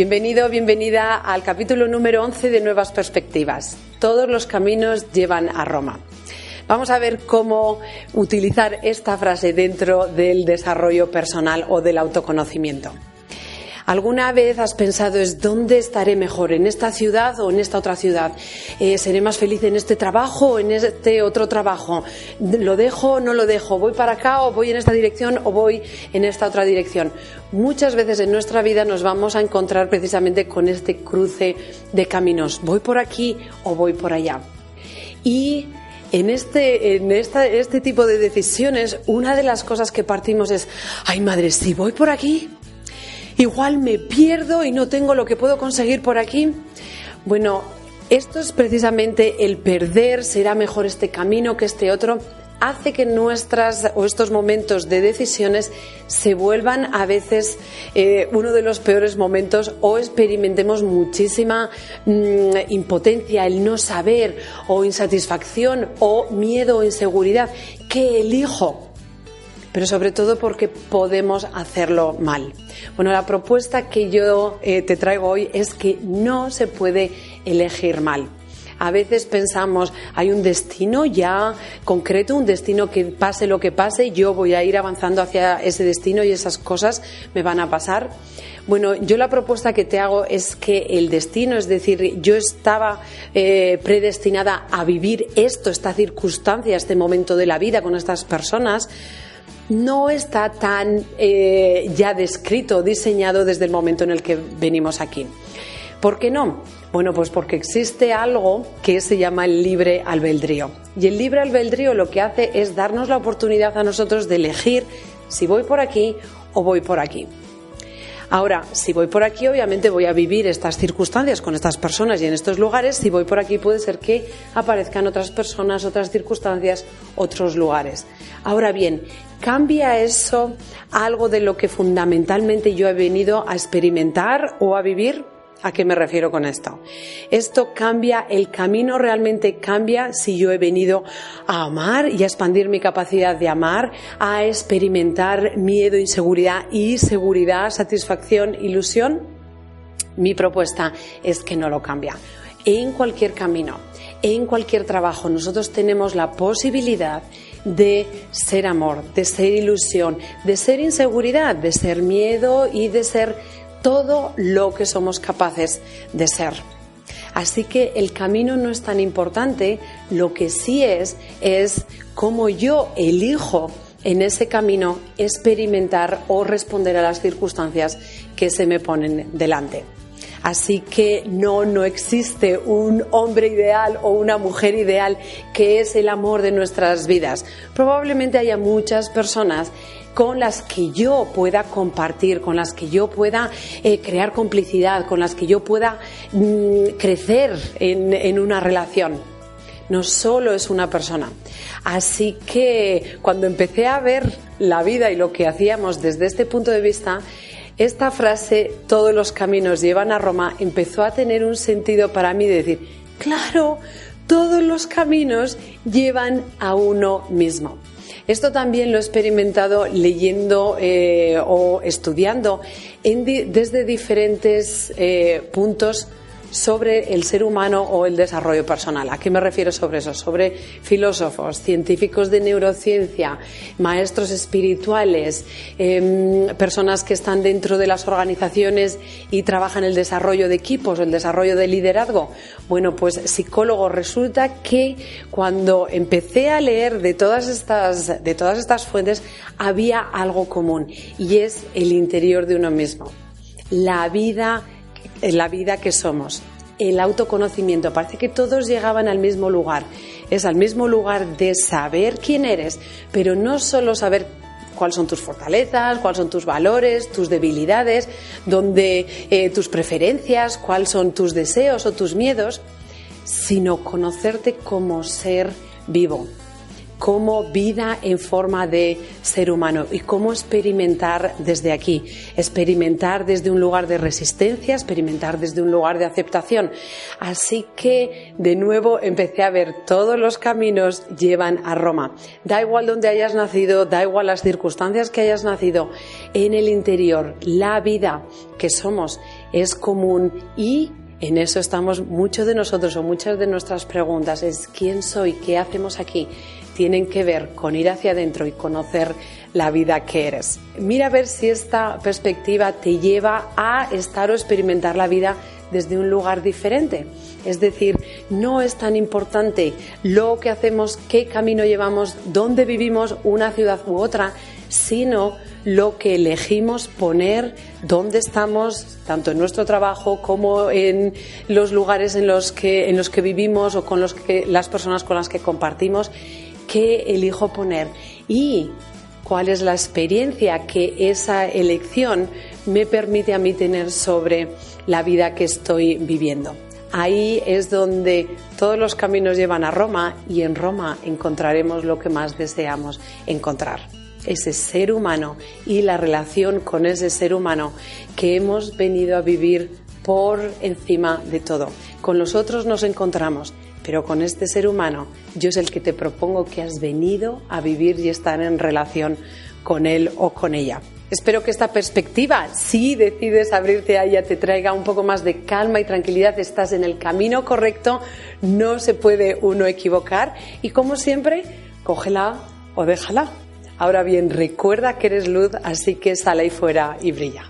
Bienvenido, bienvenida al capítulo número 11 de Nuevas Perspectivas. Todos los caminos llevan a Roma. Vamos a ver cómo utilizar esta frase dentro del desarrollo personal o del autoconocimiento. ¿Alguna vez has pensado es dónde estaré mejor, en esta ciudad o en esta otra ciudad? Eh, ¿Seré más feliz en este trabajo o en este otro trabajo? ¿Lo dejo o no lo dejo? ¿Voy para acá o voy en esta dirección o voy en esta otra dirección? Muchas veces en nuestra vida nos vamos a encontrar precisamente con este cruce de caminos. ¿Voy por aquí o voy por allá? Y en este, en este tipo de decisiones, una de las cosas que partimos es, ay madre, si voy por aquí, igual me pierdo y no tengo lo que puedo conseguir por aquí. Bueno, esto es precisamente el perder, será mejor este camino que este otro, hace que nuestras o estos momentos de decisiones se vuelvan a veces eh, uno de los peores momentos o experimentemos muchísima mm, impotencia, el no saber o insatisfacción o miedo o inseguridad. ¿Qué elijo? Pero sobre todo porque podemos hacerlo mal. Bueno, la propuesta que yo eh, te traigo hoy es que no se puede elegir mal. A veces pensamos, hay un destino ya concreto, un destino que pase lo que pase, yo voy a ir avanzando hacia ese destino y esas cosas me van a pasar. Bueno, yo la propuesta que te hago es que el destino, es decir, yo estaba eh, predestinada a vivir esto, esta circunstancia, este momento de la vida con estas personas, no está tan eh, ya descrito, diseñado desde el momento en el que venimos aquí. ¿Por qué no? Bueno, pues porque existe algo que se llama el libre albedrío. Y el libre albedrío lo que hace es darnos la oportunidad a nosotros de elegir si voy por aquí o voy por aquí. Ahora, si voy por aquí, obviamente voy a vivir estas circunstancias con estas personas y en estos lugares. Si voy por aquí, puede ser que aparezcan otras personas, otras circunstancias, otros lugares. Ahora bien, ¿cambia eso algo de lo que fundamentalmente yo he venido a experimentar o a vivir? ¿A qué me refiero con esto? Esto cambia, el camino realmente cambia si yo he venido a amar y a expandir mi capacidad de amar, a experimentar miedo, inseguridad y seguridad, satisfacción, ilusión. Mi propuesta es que no lo cambia. En cualquier camino, en cualquier trabajo, nosotros tenemos la posibilidad de ser amor, de ser ilusión, de ser inseguridad, de ser miedo y de ser todo lo que somos capaces de ser. Así que el camino no es tan importante, lo que sí es es cómo yo elijo en ese camino experimentar o responder a las circunstancias que se me ponen delante. Así que no, no existe un hombre ideal o una mujer ideal que es el amor de nuestras vidas. Probablemente haya muchas personas con las que yo pueda compartir, con las que yo pueda eh, crear complicidad, con las que yo pueda mm, crecer en, en una relación. No solo es una persona. Así que cuando empecé a ver la vida y lo que hacíamos desde este punto de vista, esta frase, todos los caminos llevan a Roma, empezó a tener un sentido para mí de decir, claro, todos los caminos llevan a uno mismo. Esto también lo he experimentado leyendo eh, o estudiando desde diferentes eh, puntos sobre el ser humano o el desarrollo personal. ¿A qué me refiero sobre eso? Sobre filósofos, científicos de neurociencia, maestros espirituales, em, personas que están dentro de las organizaciones y trabajan el desarrollo de equipos, el desarrollo de liderazgo. Bueno, pues psicólogo, resulta que cuando empecé a leer de todas estas, de todas estas fuentes, había algo común y es el interior de uno mismo. La vida la vida que somos. el autoconocimiento. Parece que todos llegaban al mismo lugar. Es al mismo lugar de saber quién eres, pero no solo saber cuáles son tus fortalezas, cuáles son tus valores, tus debilidades, donde eh, tus preferencias, cuáles son tus deseos o tus miedos, sino conocerte como ser vivo como vida en forma de ser humano y cómo experimentar desde aquí, experimentar desde un lugar de resistencia, experimentar desde un lugar de aceptación. Así que de nuevo empecé a ver todos los caminos llevan a Roma. Da igual donde hayas nacido, da igual las circunstancias que hayas nacido, en el interior la vida que somos es común y en eso estamos muchos de nosotros o muchas de nuestras preguntas es quién soy, qué hacemos aquí, tienen que ver con ir hacia adentro y conocer la vida que eres. Mira a ver si esta perspectiva te lleva a estar o experimentar la vida desde un lugar diferente. Es decir, no es tan importante lo que hacemos, qué camino llevamos, dónde vivimos, una ciudad u otra, sino lo que elegimos poner, dónde estamos, tanto en nuestro trabajo como en los lugares en los que, en los que vivimos o con los que, las personas con las que compartimos, qué elijo poner y cuál es la experiencia que esa elección me permite a mí tener sobre la vida que estoy viviendo. Ahí es donde todos los caminos llevan a Roma y en Roma encontraremos lo que más deseamos encontrar ese ser humano y la relación con ese ser humano que hemos venido a vivir por encima de todo. Con los otros nos encontramos, pero con este ser humano yo es el que te propongo que has venido a vivir y estar en relación con él o con ella. Espero que esta perspectiva, si decides abrirte a ella, te traiga un poco más de calma y tranquilidad. Estás en el camino correcto, no se puede uno equivocar y como siempre, cógela o déjala. Ahora bien, recuerda que eres luz, así que sale ahí fuera y brilla.